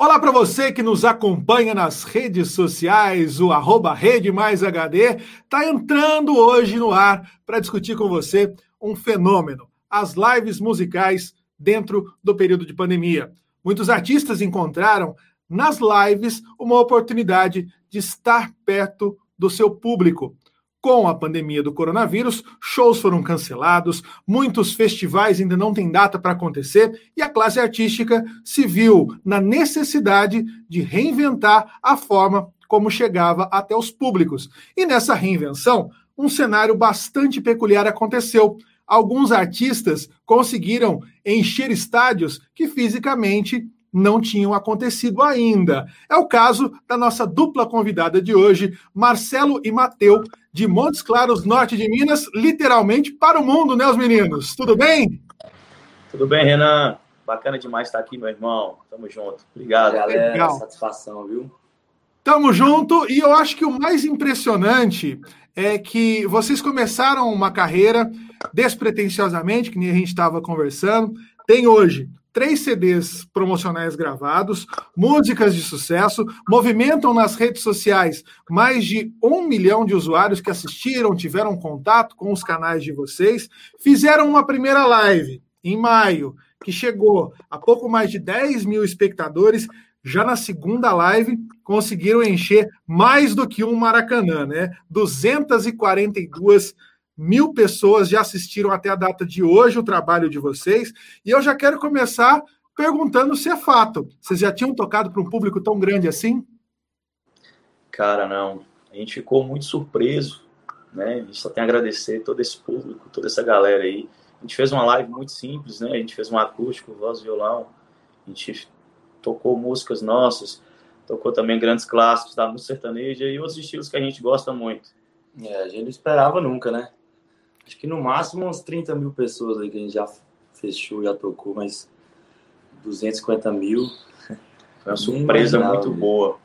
Olá para você que nos acompanha nas redes sociais, o arroba Rede Mais HD está entrando hoje no ar para discutir com você um fenômeno, as lives musicais dentro do período de pandemia. Muitos artistas encontraram nas lives uma oportunidade de estar perto do seu público. Com a pandemia do coronavírus, shows foram cancelados, muitos festivais ainda não têm data para acontecer e a classe artística se viu na necessidade de reinventar a forma como chegava até os públicos. E nessa reinvenção, um cenário bastante peculiar aconteceu. Alguns artistas conseguiram encher estádios que fisicamente não tinham acontecido ainda. É o caso da nossa dupla convidada de hoje, Marcelo e Mateu, de Montes Claros, norte de Minas, literalmente para o mundo, né, os meninos? Tudo bem? Tudo bem, Renan. Bacana demais estar aqui, meu irmão. Tamo junto. Obrigado. Galera, Legal. satisfação, viu? Tamo junto. E eu acho que o mais impressionante é que vocês começaram uma carreira despretensiosamente, que nem a gente estava conversando. Tem hoje três CDs promocionais gravados, músicas de sucesso, movimentam nas redes sociais mais de um milhão de usuários que assistiram, tiveram contato com os canais de vocês, fizeram uma primeira live em maio, que chegou a pouco mais de 10 mil espectadores. Já na segunda live, conseguiram encher mais do que um Maracanã, né? 242 Mil pessoas já assistiram até a data de hoje o trabalho de vocês. E eu já quero começar perguntando se é fato. Vocês já tinham tocado para um público tão grande assim? Cara, não. A gente ficou muito surpreso. Né? A gente só tem a agradecer todo esse público, toda essa galera aí. A gente fez uma live muito simples, né? A gente fez um acústico, voz, violão. A gente tocou músicas nossas, tocou também grandes clássicos da música sertaneja e outros estilos que a gente gosta muito. É, a gente não esperava nunca, né? Acho que no máximo uns 30 mil pessoas aí que a gente já fechou, já tocou, mas 250 mil. Foi uma surpresa muito boa.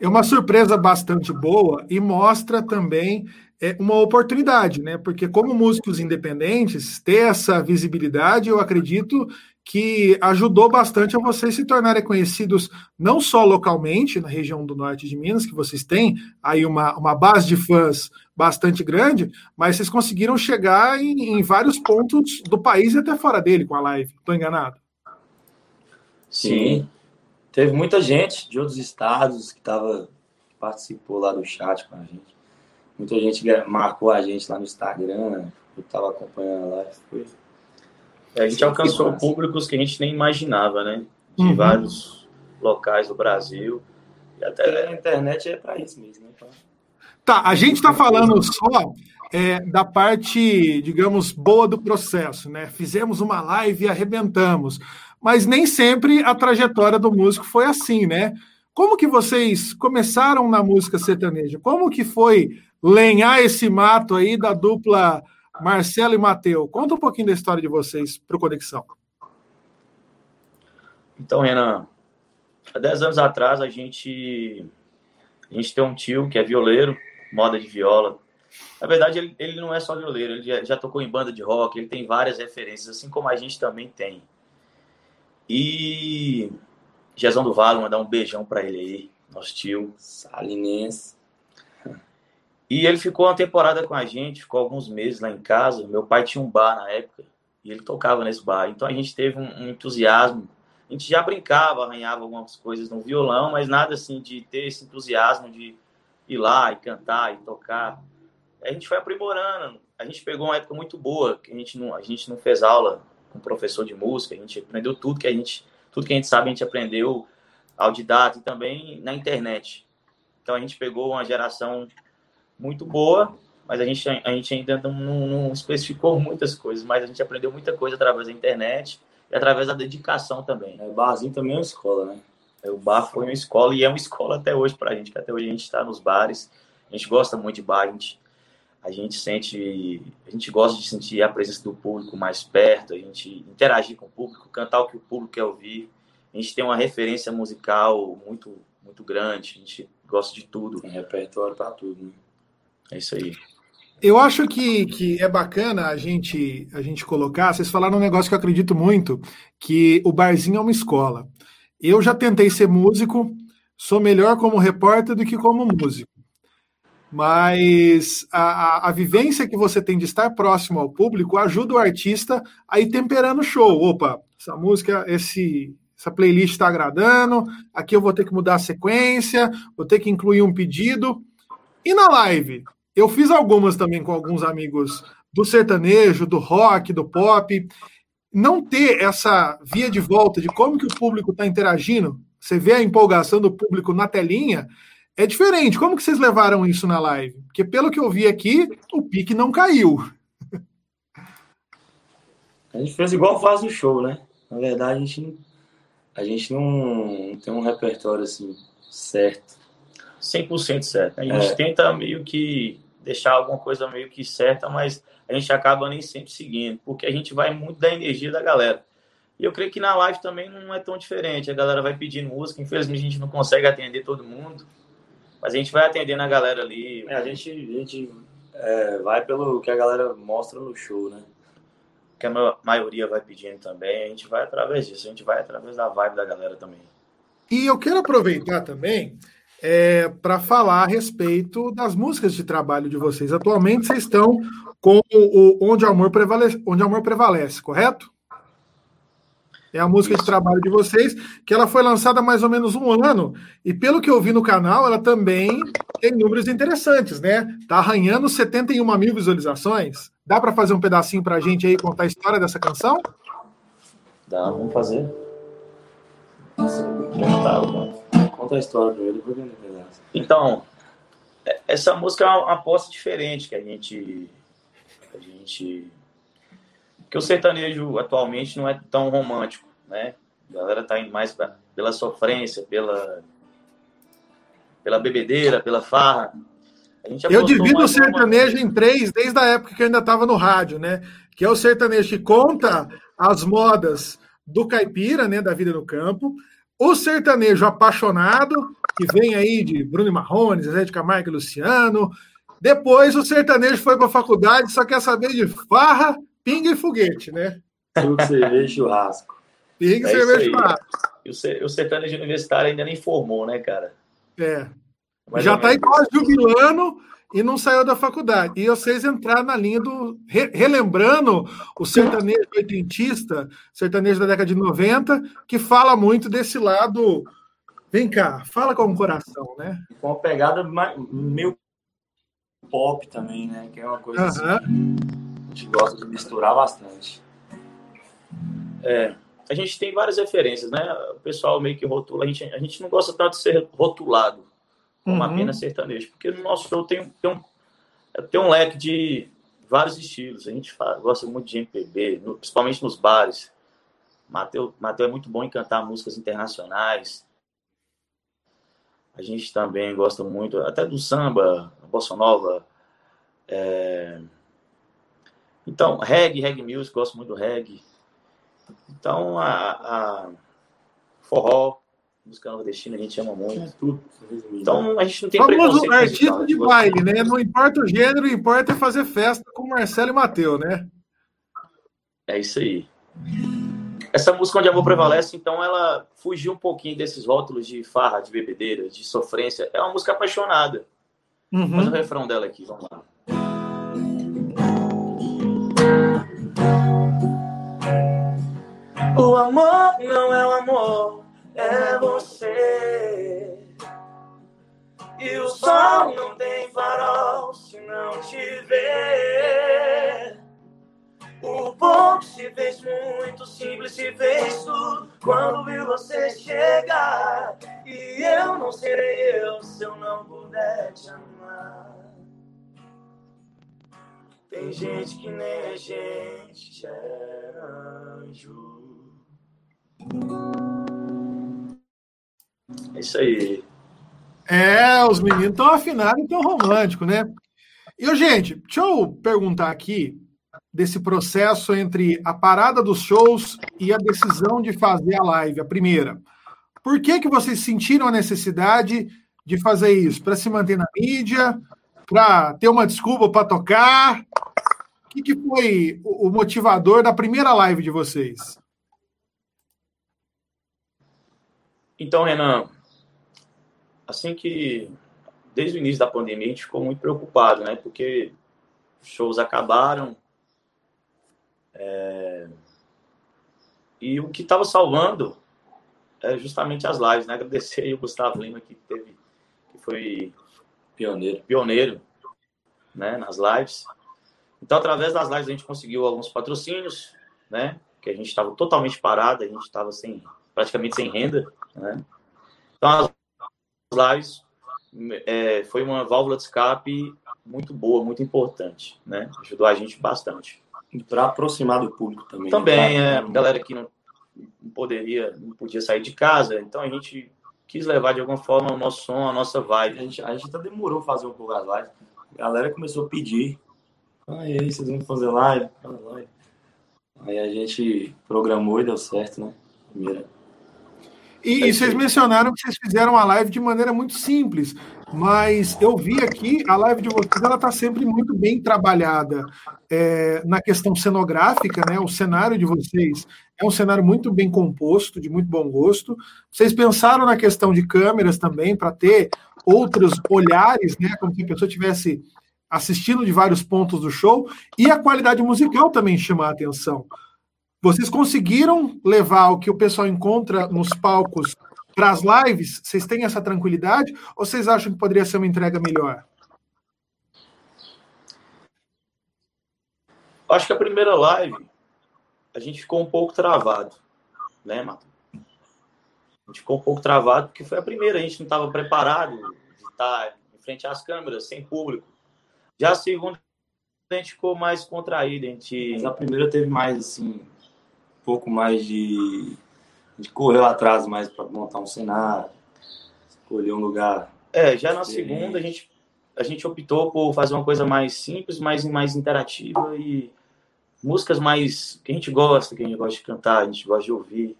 É uma surpresa bastante boa e mostra também é, uma oportunidade, né? Porque como músicos independentes, ter essa visibilidade, eu acredito que ajudou bastante a vocês se tornarem conhecidos não só localmente, na região do norte de Minas, que vocês têm aí uma, uma base de fãs bastante grande, mas vocês conseguiram chegar em, em vários pontos do país e até fora dele com a live. Estou enganado? Sim. Teve muita gente de outros estados que tava, participou lá do chat com a gente. Muita gente marcou a gente lá no Instagram, eu estava acompanhando a live. Foi a gente alcançou públicos que a gente nem imaginava, né? De uhum. vários locais do Brasil. E até a internet é para isso mesmo. Né? Tá, a gente está falando só é, da parte, digamos, boa do processo, né? Fizemos uma live e arrebentamos. Mas nem sempre a trajetória do músico foi assim, né? Como que vocês começaram na música sertaneja? Como que foi lenhar esse mato aí da dupla Marcelo e Mateu, conta um pouquinho da história de vocês para o Conexão. Então, Renan, há 10 anos atrás a gente, a gente tem um tio que é violeiro, moda de viola. Na verdade, ele, ele não é só violeiro, ele já, já tocou em banda de rock, ele tem várias referências, assim como a gente também tem. E Jezão do Vale, mandar um beijão para ele aí, nosso tio. Salinense. E ele ficou uma temporada com a gente, ficou alguns meses lá em casa. Meu pai tinha um bar na época e ele tocava nesse bar. Então a gente teve um, um entusiasmo. A gente já brincava, arranhava algumas coisas no violão, mas nada assim de ter esse entusiasmo de ir lá e cantar e tocar. A gente foi aprimorando. A gente pegou uma época muito boa, que a gente não, a gente não fez aula com professor de música, a gente aprendeu tudo que a gente, tudo que a gente sabe, a gente aprendeu autodidata e também na internet. Então a gente pegou uma geração muito boa, mas a gente, a gente ainda não, não, especificou muitas coisas, mas a gente aprendeu muita coisa através da internet e através da dedicação também. É, o barzinho também é uma escola, né? É, o bar foi uma escola e é uma escola até hoje para a gente, que até hoje a gente está nos bares, a gente gosta muito de bar, a gente, a gente sente, a gente gosta de sentir a presença do público mais perto, a gente interagir com o público, cantar o que o público quer ouvir. A gente tem uma referência musical muito, muito grande, a gente gosta de tudo. Tem repertório para tudo, né? É isso aí. Eu acho que, que é bacana a gente, a gente colocar. Vocês falaram um negócio que eu acredito muito, que o barzinho é uma escola. Eu já tentei ser músico, sou melhor como repórter do que como músico. Mas a, a, a, vivência que você tem de estar próximo ao público ajuda o artista a ir temperando o show. Opa, essa música, esse, essa playlist está agradando, aqui eu vou ter que mudar a sequência, vou ter que incluir um pedido. E na live? Eu fiz algumas também com alguns amigos do sertanejo, do rock, do pop. Não ter essa via de volta de como que o público está interagindo, você vê a empolgação do público na telinha, é diferente. Como que vocês levaram isso na live? Porque pelo que eu vi aqui, o pique não caiu. A gente fez igual faz no show, né? Na verdade, a gente, a gente não tem um repertório assim certo. 100% certo. A gente é. tenta meio que deixar alguma coisa meio que certa, mas a gente acaba nem sempre seguindo, porque a gente vai muito da energia da galera. E eu creio que na live também não é tão diferente. A galera vai pedindo música, infelizmente a gente não consegue atender todo mundo, mas a gente vai atendendo a galera ali. É, a gente, a gente é, vai pelo que a galera mostra no show, né? Que a maioria vai pedindo também, a gente vai através disso, a gente vai através da vibe da galera também. E eu quero aproveitar também é, para falar a respeito das músicas de trabalho de vocês. Atualmente vocês estão com o, Onde, o Amor Prevalece, Onde o Amor Prevalece, correto? É a música de trabalho de vocês, que ela foi lançada há mais ou menos um ano, e pelo que eu vi no canal, ela também tem números interessantes, né? Tá arranhando 71 mil visualizações. Dá para fazer um pedacinho para a gente aí contar a história dessa canção? Dá, vamos fazer. Nossa, Conta a história pra ele, por que Então, é, essa música é uma aposta diferente que a gente. A gente. Que o sertanejo atualmente não é tão romântico, né? A galera tá indo mais pra, pela sofrência, pela. pela bebedeira, pela farra. Eu divido o sertanejo em três desde a época que eu ainda estava no rádio, né? Que é o sertanejo que conta as modas do caipira, né, da vida no campo, o sertanejo apaixonado, que vem aí de Bruno Marrone, Zé de Camargo e Luciano. Depois o sertanejo foi para a faculdade, só quer saber de farra, pinga e foguete, né? Cerveja e churrasco. Pinga, é cerveja e churrasco. E o sertanejo universitário ainda nem formou, né, cara? É. Mais Já está aí quase jubilando e não saiu da faculdade. E vocês entraram na linha do. Re, relembrando o sertanejo oitentista, sertanejo da década de 90, que fala muito desse lado. Vem cá, fala com o coração, né? Com uma pegada meio pop também, né? Que é uma coisa assim, a gente gosta de misturar bastante. É, a gente tem várias referências, né? O pessoal meio que rotula, a gente, a gente não gosta tanto de ser rotulado como uhum. apenas sertanejo, porque no nosso show tem, tem, um, tem um leque de vários estilos. A gente fala, gosta muito de MPB, no, principalmente nos bares. Mateus Mateu é muito bom em cantar músicas internacionais. A gente também gosta muito, até do samba, bossa nova. É... Então, reggae, reggae music, gosto muito do reggae. Então, a, a forró, música nordestina a gente ama muito. Então a gente não tem Famoso artista de baile, né? Não importa o gênero, importa é fazer festa com Marcelo e Mateu, né? É isso aí. Essa música onde amor prevalece, então ela fugiu um pouquinho desses rótulos de farra, de bebedeira, de sofrência. É uma música apaixonada. Uhum. Faz o refrão dela aqui, vamos lá. O amor não é o amor o sol não tem farol se não te ver. O pouco se fez muito, simples se fez tudo quando viu você chegar. E eu não serei eu se eu não puder te amar. Tem gente que nem a gente é anjo. É isso aí. É, os meninos estão afinados e estão românticos, né? E, gente, deixa eu perguntar aqui desse processo entre a parada dos shows e a decisão de fazer a live, a primeira. Por que, que vocês sentiram a necessidade de fazer isso? Para se manter na mídia? Para ter uma desculpa para tocar? O que, que foi o motivador da primeira live de vocês? Então, Renan, assim que desde o início da pandemia a gente ficou muito preocupado, né? Porque os shows acabaram. É... E o que estava salvando é justamente as lives, né? Agradecer aí o Gustavo Lima que teve, que foi pioneiro, pioneiro, né? Nas lives. Então, através das lives a gente conseguiu alguns patrocínios, né? Que a gente estava totalmente parado, a gente estava sem praticamente sem renda, né? Então, as lives é, foi uma válvula de escape muito boa, muito importante, né? Ajudou a gente bastante. E para aproximar do público também. Também, né? é, galera que não, não poderia, não podia sair de casa, então a gente quis levar de alguma forma o nosso som, a nossa vibe. A gente, a gente até demorou fazer um pouco as lives. A galera começou a pedir. Ah, e aí, vocês vão fazer live? Aí a gente programou e deu certo, né? Primeira. E, e, vocês mencionaram que vocês fizeram a live de maneira muito simples, mas eu vi aqui a live de vocês, ela está sempre muito bem trabalhada é, na questão cenográfica, né? O cenário de vocês é um cenário muito bem composto, de muito bom gosto. Vocês pensaram na questão de câmeras também para ter outros olhares, né? Como se a pessoa estivesse assistindo de vários pontos do show, e a qualidade musical também chama a atenção. Vocês conseguiram levar o que o pessoal encontra nos palcos para as lives? Vocês têm essa tranquilidade? Ou vocês acham que poderia ser uma entrega melhor? Acho que a primeira live a gente ficou um pouco travado, né, Mato? A gente ficou um pouco travado porque foi a primeira, a gente não estava preparado de estar em frente às câmeras, sem público. Já a segunda, a gente ficou mais contraído. A, gente... Mas a primeira teve mais, assim, pouco mais de. A gente correu atrás mais para montar um cenário, escolher um lugar. É, já na segunda a gente, a gente optou por fazer uma coisa mais simples, mais, mais interativa e músicas mais que a gente gosta, que a gente gosta de cantar, a gente gosta de ouvir.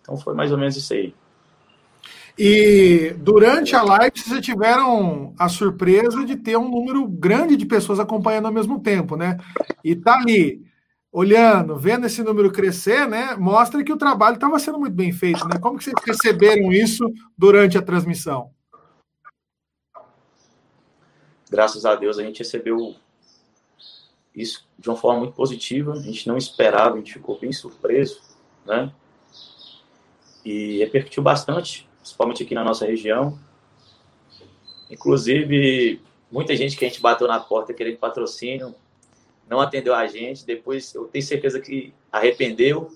Então foi mais ou menos isso aí. E durante a live vocês tiveram a surpresa de ter um número grande de pessoas acompanhando ao mesmo tempo, né? E tá ali olhando, vendo esse número crescer, né, mostra que o trabalho estava sendo muito bem feito, né? Como que vocês perceberam isso durante a transmissão? Graças a Deus a gente recebeu isso de uma forma muito positiva, a gente não esperava, a gente ficou bem surpreso, né? E repercutiu bastante, principalmente aqui na nossa região. Inclusive, muita gente que a gente bateu na porta querendo patrocínio, não atendeu a gente. Depois eu tenho certeza que arrependeu,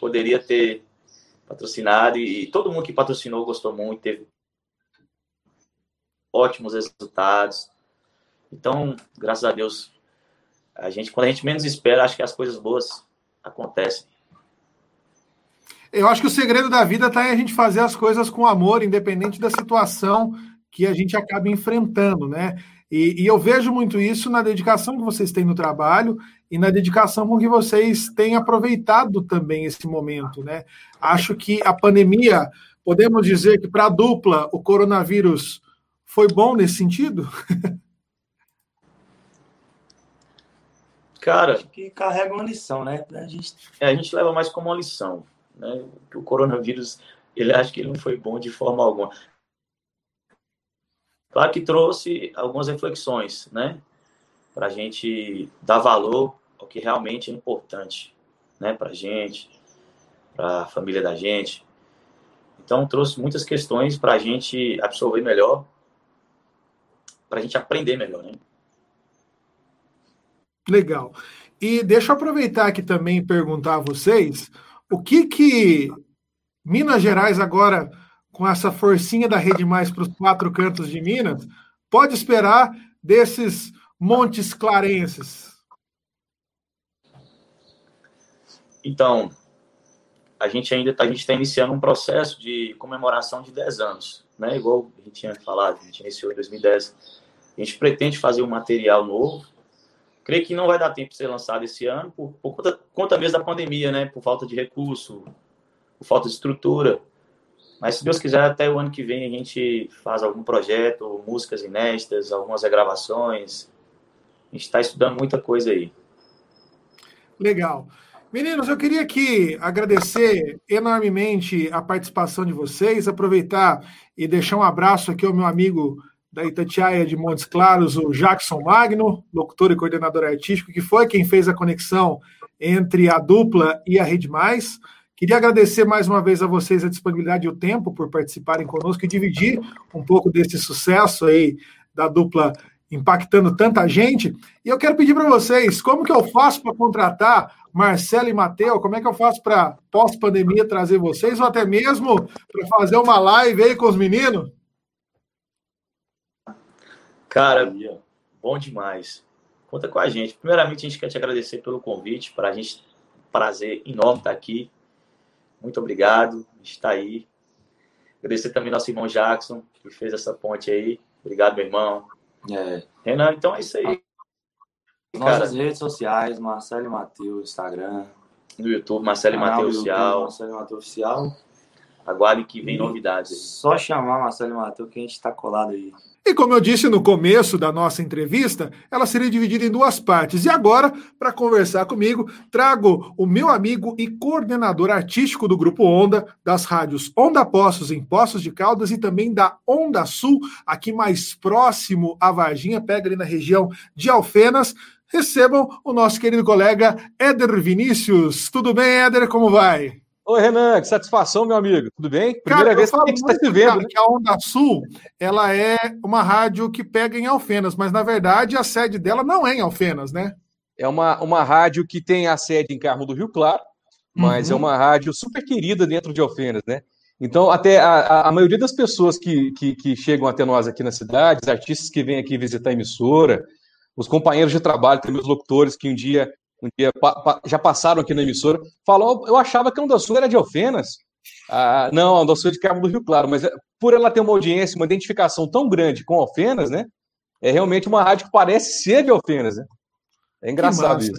poderia ter patrocinado e, todo mundo que patrocinou gostou muito, teve ótimos resultados. Então, graças a Deus, a gente quando a gente menos espera, acho que as coisas boas acontecem. Eu acho que o segredo da vida está em a gente fazer as coisas com amor, independente da situação que a gente acaba enfrentando, né? E, e, eu vejo muito isso na dedicação que vocês têm no trabalho e na dedicação com que vocês têm aproveitado também esse momento, né? Acho que a pandemia, podemos dizer que para a dupla o coronavírus foi bom nesse sentido? Cara, Acho que carrega uma lição, né? A gente, é, a gente leva mais como uma lição, né? Que o coronavírus, ele acha que ele não foi bom de forma alguma. Claro que trouxe algumas reflexões, né? Para a gente dar valor ao que realmente é importante, né? Para a gente, para a família da gente. Então, trouxe muitas questões para a gente absorver melhor, para a gente aprender melhor, né? Legal. E deixa eu aproveitar aqui também e perguntar a vocês o que que Minas Gerais agora com essa forcinha da Rede Mais para os quatro cantos de Minas, pode esperar desses montes clarenses? Então, a gente ainda tá, a gente está iniciando um processo de comemoração de 10 anos, né? Igual a gente tinha falado, a gente iniciou em 2010. A gente pretende fazer um material novo. Creio que não vai dar tempo de ser lançado esse ano por, por conta, conta mesmo da pandemia, né? Por falta de recurso, por falta de estrutura. Mas se Deus quiser, até o ano que vem a gente faz algum projeto, músicas inéditas, algumas regravações. A gente está estudando muita coisa aí. Legal. Meninos, eu queria aqui agradecer enormemente a participação de vocês, aproveitar e deixar um abraço aqui ao meu amigo da Itatiaia de Montes Claros, o Jackson Magno, locutor e coordenador artístico, que foi quem fez a conexão entre a dupla e a Rede Mais. Queria agradecer mais uma vez a vocês a disponibilidade e o tempo por participarem conosco e dividir um pouco desse sucesso aí da dupla impactando tanta gente. E eu quero pedir para vocês, como que eu faço para contratar Marcelo e Mateu? Como é que eu faço para, pós-pandemia, trazer vocês, ou até mesmo para fazer uma live aí com os meninos? Cara, bom demais. Conta com a gente. Primeiramente, a gente quer te agradecer pelo convite. Para a gente, prazer enorme estar aqui. Muito obrigado. A gente está aí. Agradecer também nosso irmão Jackson, que fez essa ponte aí. Obrigado, meu irmão. É. Renan, então é isso aí. Nossas Cara, redes sociais, Marcelo e Matheus, Instagram. No YouTube, Marcelo e Matheus Oficial. Marcelo e Matheus Oficial. Aguarde que vem e novidades. Só chamar Marcelo e Matheus que a gente está colado aí. E como eu disse no começo da nossa entrevista, ela seria dividida em duas partes. E agora, para conversar comigo, trago o meu amigo e coordenador artístico do Grupo Onda, das rádios Onda Poços em Poços de Caldas e também da Onda Sul, aqui mais próximo a Varginha, pega ali na região de Alfenas. Recebam o nosso querido colega Éder Vinícius. Tudo bem, Éder? Como vai? Oi, Renan, que satisfação, meu amigo. Tudo bem? Primeira cara, vez que a gente está se vendo. Né? Que a Onda Sul ela é uma rádio que pega em Alfenas, mas na verdade a sede dela não é em Alfenas, né? É uma, uma rádio que tem a sede em Carmo do Rio Claro, mas é uhum. é uma rádio super querida dentro de Alfenas, né? Então, até a, a maioria das pessoas que, que, que, chegam até nós aqui na cidade, os artistas que vêm aqui visitar a emissora, os companheiros de trabalho, também os locutores que um dia um dia pa, pa, já passaram aqui na emissora, falou, eu achava que a Onda Sul era de Alfenas. Ah, não, a Onda Sul é de Cabo do Rio Claro, mas é, por ela ter uma audiência, uma identificação tão grande com Alfenas, né? É realmente uma rádio que parece ser de Alfenas, né? É engraçado isso.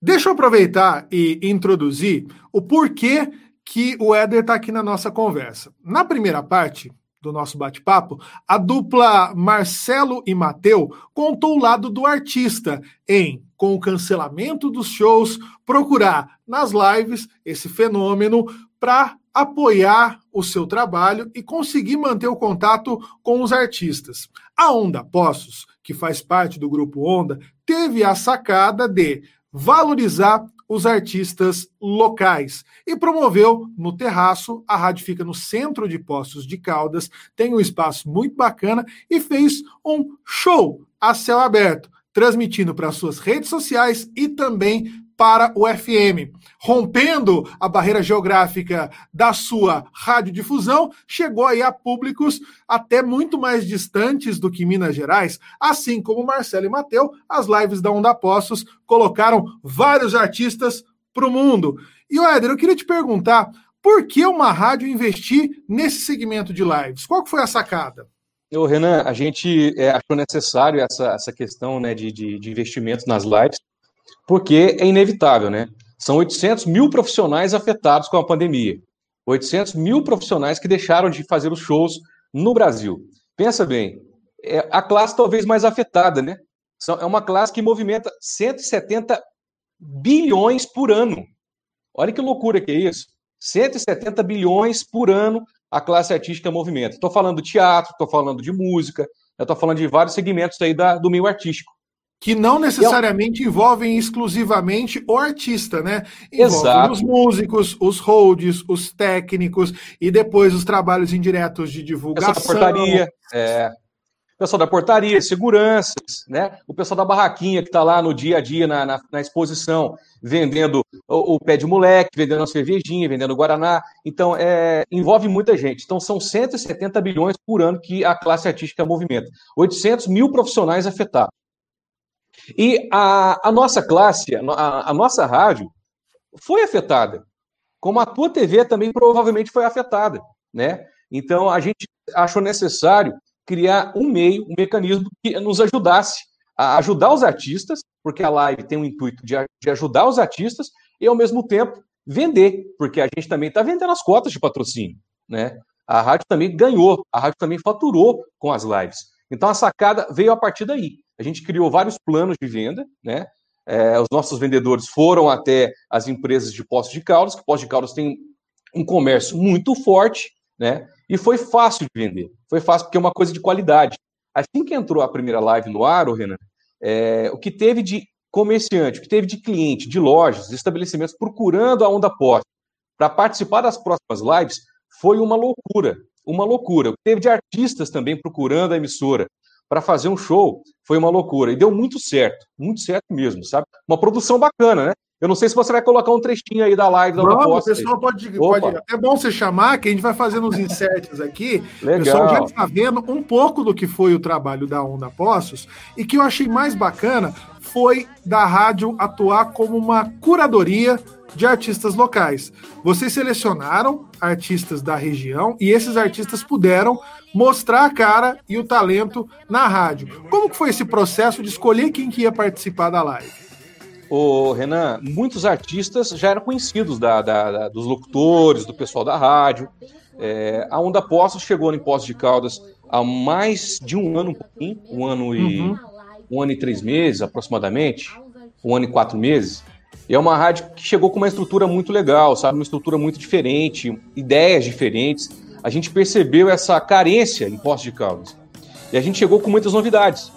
Deixa eu aproveitar e introduzir o porquê que o Éder está aqui na nossa conversa. Na primeira parte, do nosso bate-papo, a dupla Marcelo e Mateu contou o lado do artista em, com o cancelamento dos shows, procurar nas lives esse fenômeno para apoiar o seu trabalho e conseguir manter o contato com os artistas. A Onda Poços, que faz parte do grupo Onda, teve a sacada de valorizar os artistas locais e promoveu no terraço. A rádio fica no centro de Poços de Caldas, tem um espaço muito bacana e fez um show a céu aberto, transmitindo para suas redes sociais e também para o FM. Rompendo a barreira geográfica da sua radiodifusão, chegou aí a públicos até muito mais distantes do que Minas Gerais, assim como Marcelo e Mateu, as lives da Onda Poços colocaram vários artistas para o mundo. E, Éder, eu queria te perguntar, por que uma rádio investir nesse segmento de lives? Qual foi a sacada? Ô, Renan, a gente é, achou necessário essa, essa questão né, de, de, de investimentos nas lives, porque é inevitável, né? São 800 mil profissionais afetados com a pandemia. 800 mil profissionais que deixaram de fazer os shows no Brasil. Pensa bem, é a classe talvez mais afetada, né? É uma classe que movimenta 170 bilhões por ano. Olha que loucura que é isso. 170 bilhões por ano a classe artística movimenta. Estou falando de teatro, estou falando de música, estou falando de vários segmentos aí da, do meio artístico que não necessariamente envolvem exclusivamente o artista, né? Envolvem Exato. os músicos, os holds, os técnicos e depois os trabalhos indiretos de divulgação. Da portaria, é, pessoal da portaria, seguranças, né? O pessoal da barraquinha que está lá no dia a dia na, na, na exposição, vendendo o, o, pé de moleque, vendendo a cervejinha, vendendo o guaraná. Então, é, envolve muita gente. Então, são 170 bilhões por ano que a classe artística movimenta. 800 mil profissionais afetados. E a, a nossa classe, a, a nossa rádio, foi afetada. Como a tua TV também provavelmente foi afetada, né? Então a gente achou necessário criar um meio, um mecanismo que nos ajudasse a ajudar os artistas, porque a live tem o intuito de, de ajudar os artistas e ao mesmo tempo vender, porque a gente também está vendendo as cotas de patrocínio, né? A rádio também ganhou, a rádio também faturou com as lives. Então a sacada veio a partir daí. A gente criou vários planos de venda, né? É, os nossos vendedores foram até as empresas de Poços de Caldas, que Poços de Caldas tem um comércio muito forte, né? E foi fácil de vender. Foi fácil porque é uma coisa de qualidade. Assim que entrou a primeira live no ar, Renan, é, o que teve de comerciante, o que teve de cliente, de lojas, de estabelecimentos procurando a onda pós para participar das próximas lives foi uma loucura. Uma loucura. O que teve de artistas também procurando a emissora para fazer um show foi uma loucura. E deu muito certo. Muito certo mesmo, sabe? Uma produção bacana, né? Eu não sei se você vai colocar um trechinho aí da live da Vamos, o pessoal pode, pode. É bom você chamar, que a gente vai fazendo uns inserts aqui. Legal. O pessoal já está vendo um pouco do que foi o trabalho da Onda Poços. E que eu achei mais bacana foi da rádio atuar como uma curadoria de artistas locais. Vocês selecionaram artistas da região e esses artistas puderam mostrar a cara e o talento na rádio. Como que foi esse processo de escolher quem que ia participar da live? Ô, Renan, muitos artistas já eram conhecidos da, da, da dos locutores, do pessoal da rádio. É, a Onda Postos chegou em Poços de Caldas há mais de um ano, um um ano e uhum. um ano e três meses, aproximadamente, um ano e quatro meses. E é uma rádio que chegou com uma estrutura muito legal, sabe, uma estrutura muito diferente, ideias diferentes. A gente percebeu essa carência em Poços de Caldas. E a gente chegou com muitas novidades.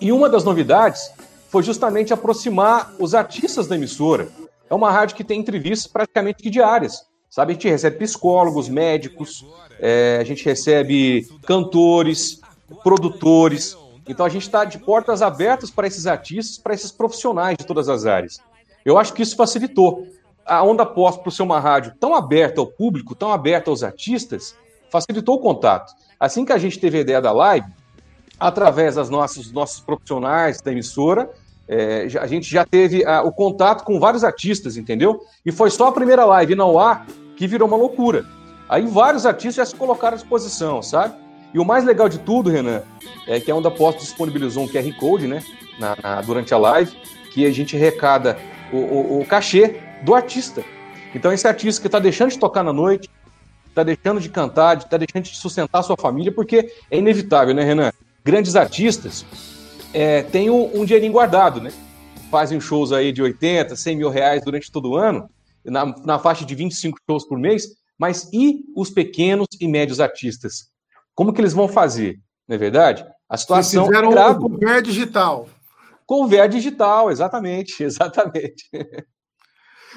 E uma das novidades foi justamente aproximar os artistas da emissora. É uma rádio que tem entrevistas praticamente diárias. Sabe, a gente recebe psicólogos, médicos, é, a gente recebe cantores, produtores. Então a gente está de portas abertas para esses artistas, para esses profissionais de todas as áreas. Eu acho que isso facilitou. A Onda Pós, por ser uma rádio tão aberta ao público, tão aberta aos artistas, facilitou o contato. Assim que a gente teve a ideia da live, através das nossas nossos profissionais da emissora, é, a gente já teve a, o contato com vários artistas, entendeu? E foi só a primeira live não há que virou uma loucura. Aí vários artistas já se colocaram à disposição, sabe? E o mais legal de tudo, Renan, é que a Onda Post disponibilizou um QR Code, né? Na, na, durante a live, que a gente recada o, o, o cachê do artista. Então, esse artista que está deixando de tocar na noite, está deixando de cantar, está deixando de sustentar sua família, porque é inevitável, né, Renan? Grandes artistas é, têm um, um dinheirinho guardado, né? Fazem shows aí de 80, 100 mil reais durante todo o ano, na, na faixa de 25 shows por mês, mas e os pequenos e médios artistas? Como que eles vão fazer? Não é verdade? A situação Vocês fizeram é grave. o VR digital. VR digital, exatamente, exatamente.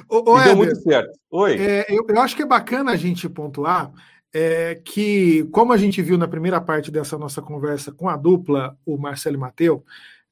Ô, ô, deu muito certo. Oi. É, eu, eu acho que é bacana a gente pontuar é, que, como a gente viu na primeira parte dessa nossa conversa com a dupla, o Marcelo e Mateu,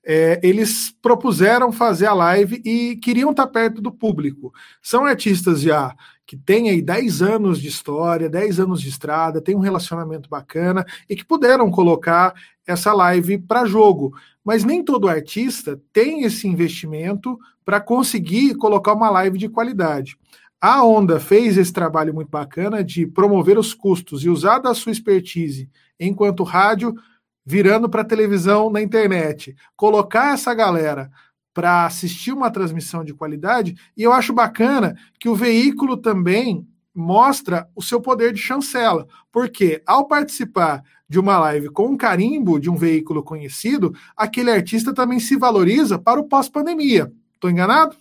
é, eles propuseram fazer a live e queriam estar perto do público. São artistas já que têm aí 10 anos de história, 10 anos de estrada, têm um relacionamento bacana e que puderam colocar essa live para jogo. Mas nem todo artista tem esse investimento para conseguir colocar uma live de qualidade. A Onda fez esse trabalho muito bacana de promover os custos e usar da sua expertise enquanto rádio, virando para televisão na internet, colocar essa galera para assistir uma transmissão de qualidade, e eu acho bacana que o veículo também mostra o seu poder de chancela, porque ao participar de uma live com um carimbo de um veículo conhecido, aquele artista também se valoriza para o pós-pandemia. Estou enganado?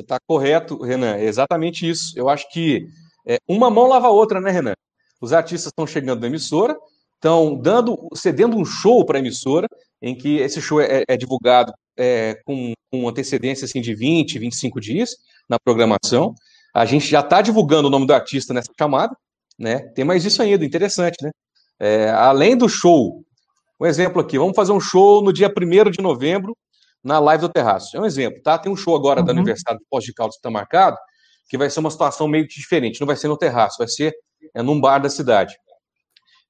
Você está correto, Renan. É exatamente isso. Eu acho que é, uma mão lava a outra, né, Renan? Os artistas estão chegando na emissora, estão dando, cedendo um show para a emissora, em que esse show é, é divulgado é, com, com, antecedência assim, de 20, 25 dias na programação. A gente já está divulgando o nome do artista nessa chamada, né? Tem mais isso ainda, interessante, né? É, além do show, um exemplo aqui, vamos fazer um show no dia 1 de novembro, na live do Terraço. É um exemplo, tá? Tem um show agora uhum. do aniversário do Pós de Caldas que está marcado, que vai ser uma situação meio diferente. Não vai ser no terraço, vai ser é, num bar da cidade.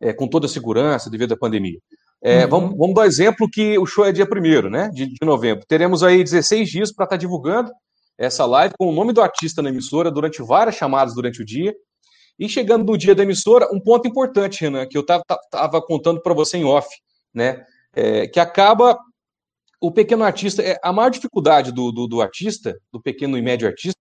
É, com toda a segurança devido à pandemia. É, uhum. vamos, vamos dar exemplo que o show é dia 1 né, de, de novembro. Teremos aí 16 dias para estar tá divulgando essa live com o nome do artista na emissora durante várias chamadas durante o dia. E chegando no dia da emissora, um ponto importante, Renan, que eu estava contando para você em off, né, é, que acaba o pequeno artista, é, a maior dificuldade do, do, do, artista, do pequeno e médio artista,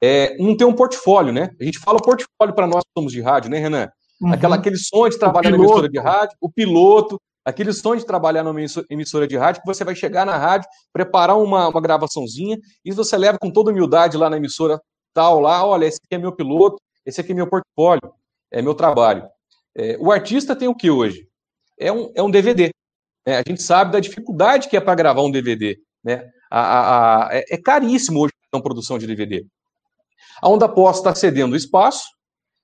é não ter um portfólio, né? A gente fala portfólio para nós que somos de rádio, né, Renan? Uhum. Aquela, aquele sonho de trabalhar na emissora de rádio, o piloto, Aquele sonho de trabalhar numa emissora de rádio, que você vai chegar na rádio, preparar uma, uma gravaçãozinha, e você leva com toda humildade lá na emissora tal, lá, olha, esse aqui é meu piloto, esse aqui é meu portfólio, é meu trabalho. É, o artista tem o que hoje? É um, é um DVD. Né? A gente sabe da dificuldade que é para gravar um DVD. Né? A, a, a, é, é caríssimo hoje uma produção de DVD. A Onda Pós está cedendo espaço,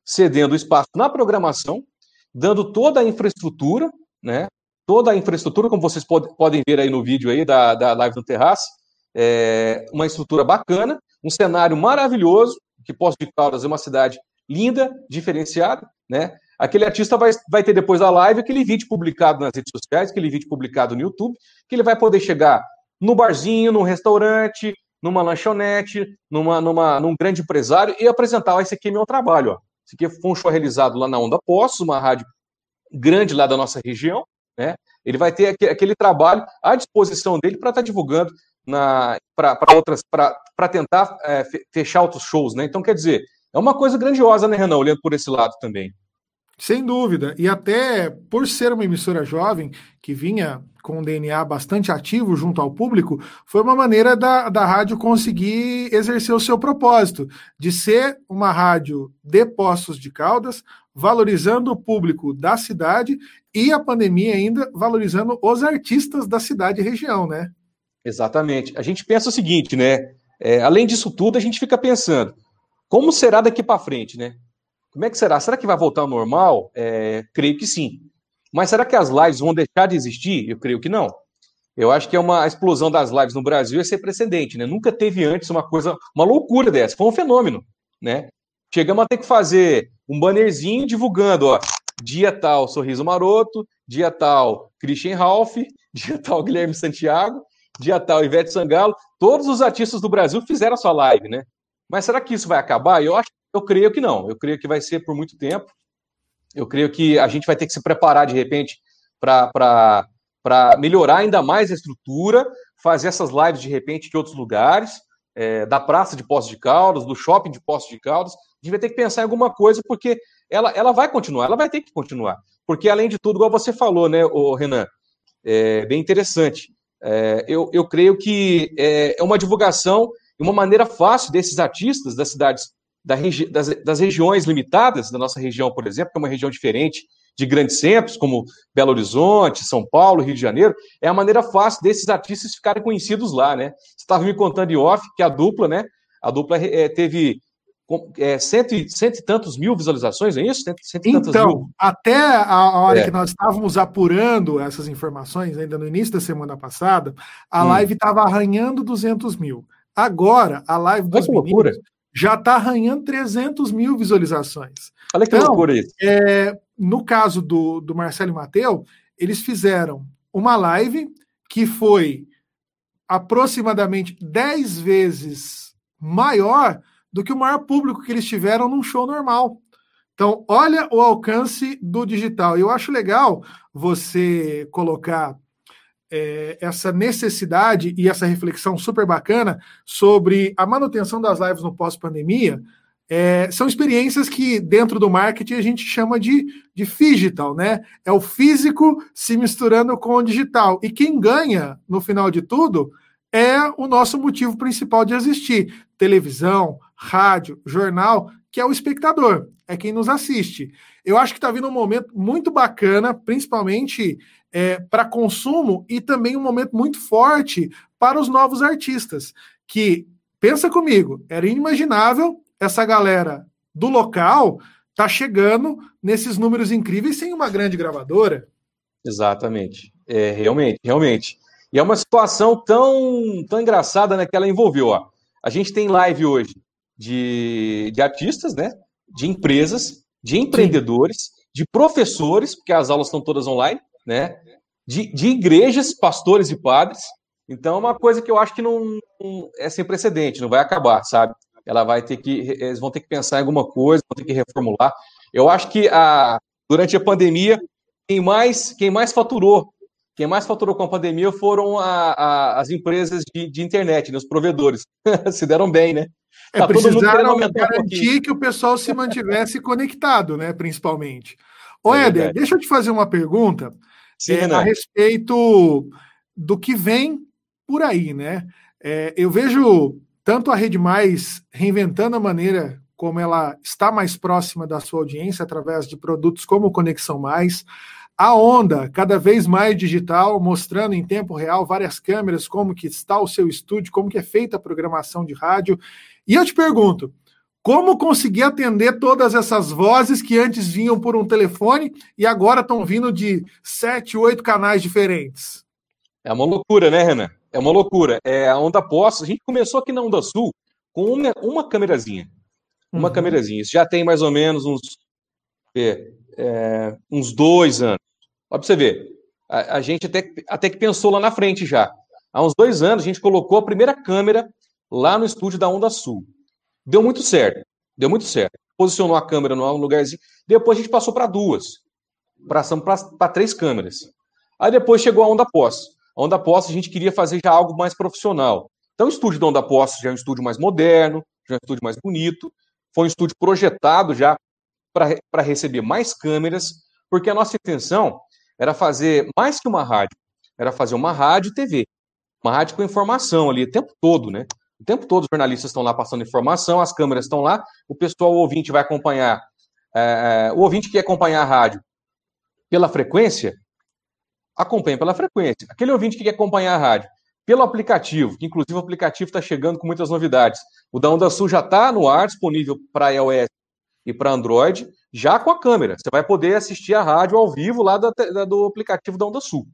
cedendo espaço na programação, dando toda a infraestrutura, né? Toda a infraestrutura, como vocês pod podem ver aí no vídeo aí da, da live no Terraço, é uma estrutura bacana, um cenário maravilhoso, que Poço de Caldas é uma cidade linda, diferenciada, né? Aquele artista vai, vai ter depois da live aquele vídeo publicado nas redes sociais, aquele vídeo publicado no YouTube, que ele vai poder chegar no barzinho, no restaurante, numa lanchonete, numa, numa, num grande empresário e apresentar, ó, esse aqui é meu trabalho, ó. Esse aqui foi um show realizado lá na Onda Postos, uma rádio grande lá da nossa região, né? Ele vai ter aquele trabalho à disposição dele para estar tá divulgando para outras, para tentar é, fechar outros shows, né? Então, quer dizer, é uma coisa grandiosa, né, Renan, olhando por esse lado também. Sem dúvida. E até por ser uma emissora jovem, que vinha com um DNA bastante ativo junto ao público, foi uma maneira da, da rádio conseguir exercer o seu propósito, de ser uma rádio de Poços de Caldas, valorizando o público da cidade e a pandemia ainda valorizando os artistas da cidade e região, né? Exatamente. A gente pensa o seguinte, né? É, além disso tudo, a gente fica pensando, como será daqui para frente, né? Como é que será? Será que vai voltar ao normal? É, creio que sim. Mas será que as lives vão deixar de existir? Eu creio que não. Eu acho que é uma explosão das lives no Brasil é sem precedente, né? Nunca teve antes uma coisa, uma loucura dessa. Foi um fenômeno, né? Chegamos a ter que fazer um bannerzinho divulgando, ó, dia tal Sorriso Maroto, dia tal Christian Ralph, dia tal Guilherme Santiago, dia tal Ivete Sangalo. Todos os artistas do Brasil fizeram a sua live, né? Mas será que isso vai acabar? Eu acho eu creio que não. Eu creio que vai ser por muito tempo. Eu creio que a gente vai ter que se preparar, de repente, para melhorar ainda mais a estrutura, fazer essas lives, de repente, de outros lugares, é, da praça de Poços de Caldas, do shopping de Poços de Caldas. A gente vai ter que pensar em alguma coisa, porque ela, ela vai continuar, ela vai ter que continuar. Porque, além de tudo, igual você falou, né, o Renan, é bem interessante. É, eu, eu creio que é, é uma divulgação uma maneira fácil desses artistas das cidades da regi das, das, regiões limitadas, da nossa região, por exemplo, que é uma região diferente de grandes centros, como Belo Horizonte, São Paulo, Rio de Janeiro, é a maneira fácil desses artistas ficarem conhecidos lá, né? Você estava me contando em off que a dupla, né? A dupla é, teve é, cento, e, cento e tantos mil visualizações, é isso? Cento, cento então, mil. até a hora é. que nós estávamos apurando essas informações, ainda no início da semana passada, a hum. live estava arranhando 200 mil. Agora, a live dos meninos já está arranhando 300 mil visualizações. Olha que então, loucura isso. É, no caso do, do Marcelo e Mateu, eles fizeram uma live que foi aproximadamente 10 vezes maior do que o maior público que eles tiveram num show normal. Então, olha o alcance do digital. Eu acho legal você colocar é, essa necessidade e essa reflexão super bacana sobre a manutenção das lives no pós-pandemia. É, são experiências que, dentro do marketing, a gente chama de, de digital, né? É o físico se misturando com o digital. E quem ganha, no final de tudo, é o nosso motivo principal de existir: televisão, rádio, jornal, que é o espectador, é quem nos assiste. Eu acho que está vindo um momento muito bacana, principalmente é, para consumo e também um momento muito forte para os novos artistas. Que, pensa comigo, era inimaginável essa galera do local tá chegando nesses números incríveis sem uma grande gravadora. Exatamente. É, realmente, realmente. E é uma situação tão, tão engraçada né, que ela envolveu. Ó. A gente tem live hoje de, de artistas, né? De empresas, de empreendedores, Sim. de professores, porque as aulas estão todas online, né? De, de igrejas, pastores e padres. Então é uma coisa que eu acho que não, não, é sem precedente, não vai acabar, sabe? Ela vai ter que, eles vão ter que pensar em alguma coisa, vão ter que reformular. Eu acho que a, durante a pandemia, quem mais, quem mais faturou, quem mais faturou com a pandemia foram a, a, as empresas de, de internet, né, os provedores. Se deram bem, né? É, tá precisaram garantir um que o pessoal se mantivesse conectado, né? Principalmente. Ô, é Éder, deixa eu te fazer uma pergunta. Sim, é, a respeito do que vem por aí, né? É, eu vejo tanto a Rede Mais reinventando a maneira como ela está mais próxima da sua audiência através de produtos como Conexão Mais, a Onda, cada vez mais digital, mostrando em tempo real várias câmeras, como que está o seu estúdio, como que é feita a programação de rádio. E eu te pergunto, como conseguir atender todas essas vozes que antes vinham por um telefone e agora estão vindo de sete, oito canais diferentes? É uma loucura, né, Renan? É uma loucura. É a Onda Pós, a gente começou aqui na Onda Sul com uma, uma câmerazinha. Uma uhum. câmerazinha. Isso já tem mais ou menos uns, é, é, uns dois anos. Para você ver. A, a, gente até, até que pensou lá na frente já. Há uns dois anos a gente colocou a primeira câmera lá no estúdio da Onda Sul. Deu muito certo. Deu muito certo. Posicionou a câmera no lugarzinho. Depois a gente passou para duas. Para três câmeras. Aí depois chegou a Onda Pós. A Onda Pós a gente queria fazer já algo mais profissional. Então o estúdio da Onda Pós já é um estúdio mais moderno, já é um estúdio mais bonito. Foi um estúdio projetado já para receber mais câmeras, porque a nossa intenção era fazer mais que uma rádio, era fazer uma rádio e TV. Uma rádio com informação ali o tempo todo, né? O tempo todo os jornalistas estão lá passando informação, as câmeras estão lá, o pessoal, o ouvinte vai acompanhar, é, o ouvinte que acompanhar a rádio pela frequência, acompanha pela frequência. Aquele ouvinte que quer acompanhar a rádio pelo aplicativo, que inclusive o aplicativo está chegando com muitas novidades. O da Onda Sul já está no ar, disponível para iOS e para Android, já com a câmera. Você vai poder assistir a rádio ao vivo lá da, da, do aplicativo da Onda Sul.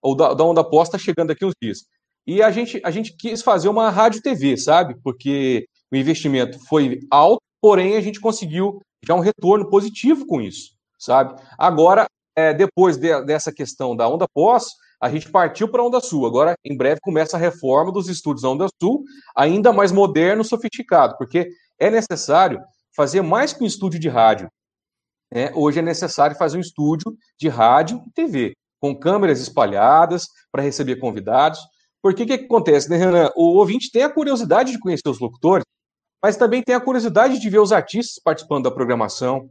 Ou da, da Onda Pós está chegando aqui uns dias. E a gente, a gente quis fazer uma rádio TV, sabe? Porque o investimento foi alto, porém a gente conseguiu já um retorno positivo com isso, sabe? Agora, é, depois de, dessa questão da Onda Pós, a gente partiu para a Onda Sul. Agora, em breve, começa a reforma dos estúdios da Onda Sul, ainda mais moderno, sofisticado, porque é necessário fazer mais que um estúdio de rádio. É, hoje é necessário fazer um estúdio de rádio e TV, com câmeras espalhadas para receber convidados. Porque o que, que acontece, né, Renan? O ouvinte tem a curiosidade de conhecer os locutores, mas também tem a curiosidade de ver os artistas participando da programação.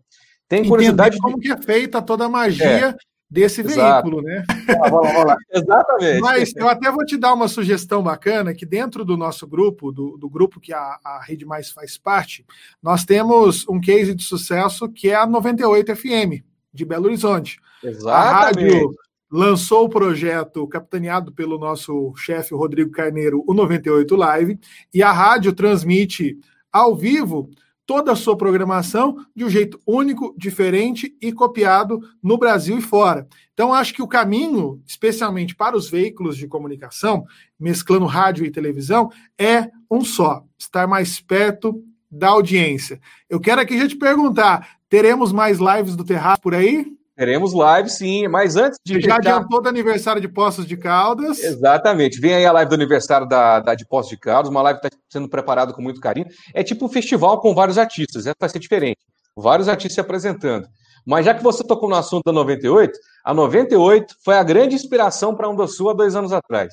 Tem curiosidade Entender como de... que é feita toda a magia é, desse exato. veículo, né? Ah, vamos, vamos lá. Exatamente. Mas eu até vou te dar uma sugestão bacana, que dentro do nosso grupo, do, do grupo que a, a Rede Mais faz parte, nós temos um case de sucesso que é a 98 FM, de Belo Horizonte. Exatamente. A rádio lançou o projeto capitaneado pelo nosso chefe Rodrigo Carneiro, o 98 Live, e a rádio transmite ao vivo toda a sua programação de um jeito único, diferente e copiado no Brasil e fora. Então, acho que o caminho, especialmente para os veículos de comunicação, mesclando rádio e televisão, é um só: estar mais perto da audiência. Eu quero aqui já te perguntar: teremos mais lives do Terraço por aí? Teremos live, sim, mas antes de. Já fechar... adiantou do aniversário de Poços de Caldas. Exatamente. Vem aí a live do aniversário da, da de Poços de Caldas, uma live que está sendo preparada com muito carinho. É tipo um festival com vários artistas, essa vai ser diferente. Vários artistas se apresentando. Mas já que você tocou no assunto da 98, a 98 foi a grande inspiração para a Onda Sul há dois anos atrás.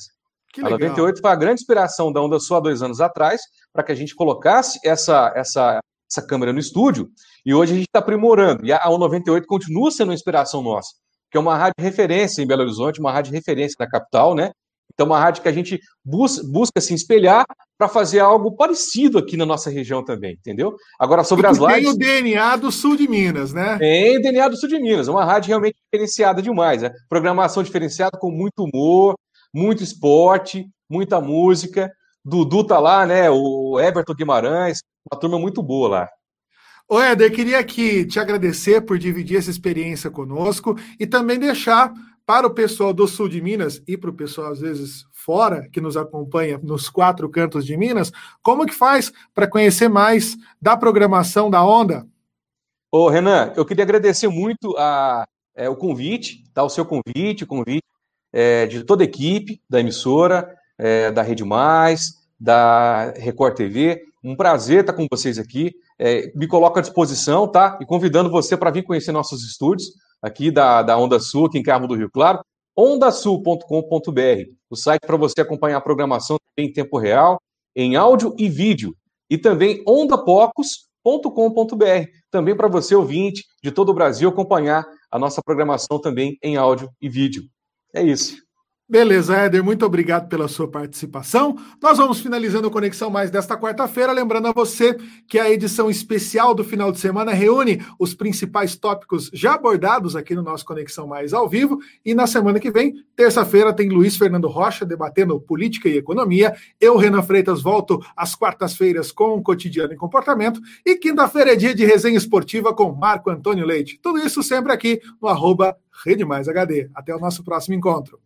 Que a 98 foi a grande inspiração da Onda Sul há dois anos atrás, para que a gente colocasse essa, essa, essa câmera no estúdio e hoje a gente está aprimorando. E a U98 continua sendo uma inspiração nossa, que é uma rádio referência em Belo Horizonte, uma rádio referência na capital, né? Então, uma rádio que a gente bus busca se espelhar para fazer algo parecido aqui na nossa região também, entendeu? Agora, sobre as lives. Tem o DNA do sul de Minas, né? Tem o DNA do sul de Minas, uma rádio realmente diferenciada demais, né? Programação diferenciada com muito humor, muito esporte, muita música. Dudu tá lá, né? O Everton Guimarães, uma turma muito boa lá. Ô, Éder, queria aqui te agradecer por dividir essa experiência conosco e também deixar para o pessoal do sul de Minas e para o pessoal, às vezes, fora, que nos acompanha nos quatro cantos de Minas, como que faz para conhecer mais da programação da Onda? Ô, Renan, eu queria agradecer muito a, é, o convite, tá? o seu convite, o convite é, de toda a equipe da emissora, é, da Rede Mais, da Record TV. Um prazer estar com vocês aqui. É, me coloco à disposição, tá? E convidando você para vir conhecer nossos estúdios aqui da, da Onda Sul, aqui em Carmo do Rio Claro, ondasul.com.br, o site para você acompanhar a programação em tempo real, em áudio e vídeo, e também ondapocos.com.br, também para você ouvinte de todo o Brasil acompanhar a nossa programação também em áudio e vídeo. É isso. Beleza, Éder, muito obrigado pela sua participação. Nós vamos finalizando a Conexão Mais desta quarta-feira, lembrando a você que a edição especial do final de semana reúne os principais tópicos já abordados aqui no nosso Conexão Mais ao vivo. E na semana que vem, terça-feira, tem Luiz Fernando Rocha debatendo política e economia. Eu, Renan Freitas, volto às quartas-feiras com o Cotidiano em Comportamento. E quinta-feira é dia de resenha esportiva com Marco Antônio Leite. Tudo isso sempre aqui no arroba Rede Mais HD. Até o nosso próximo encontro.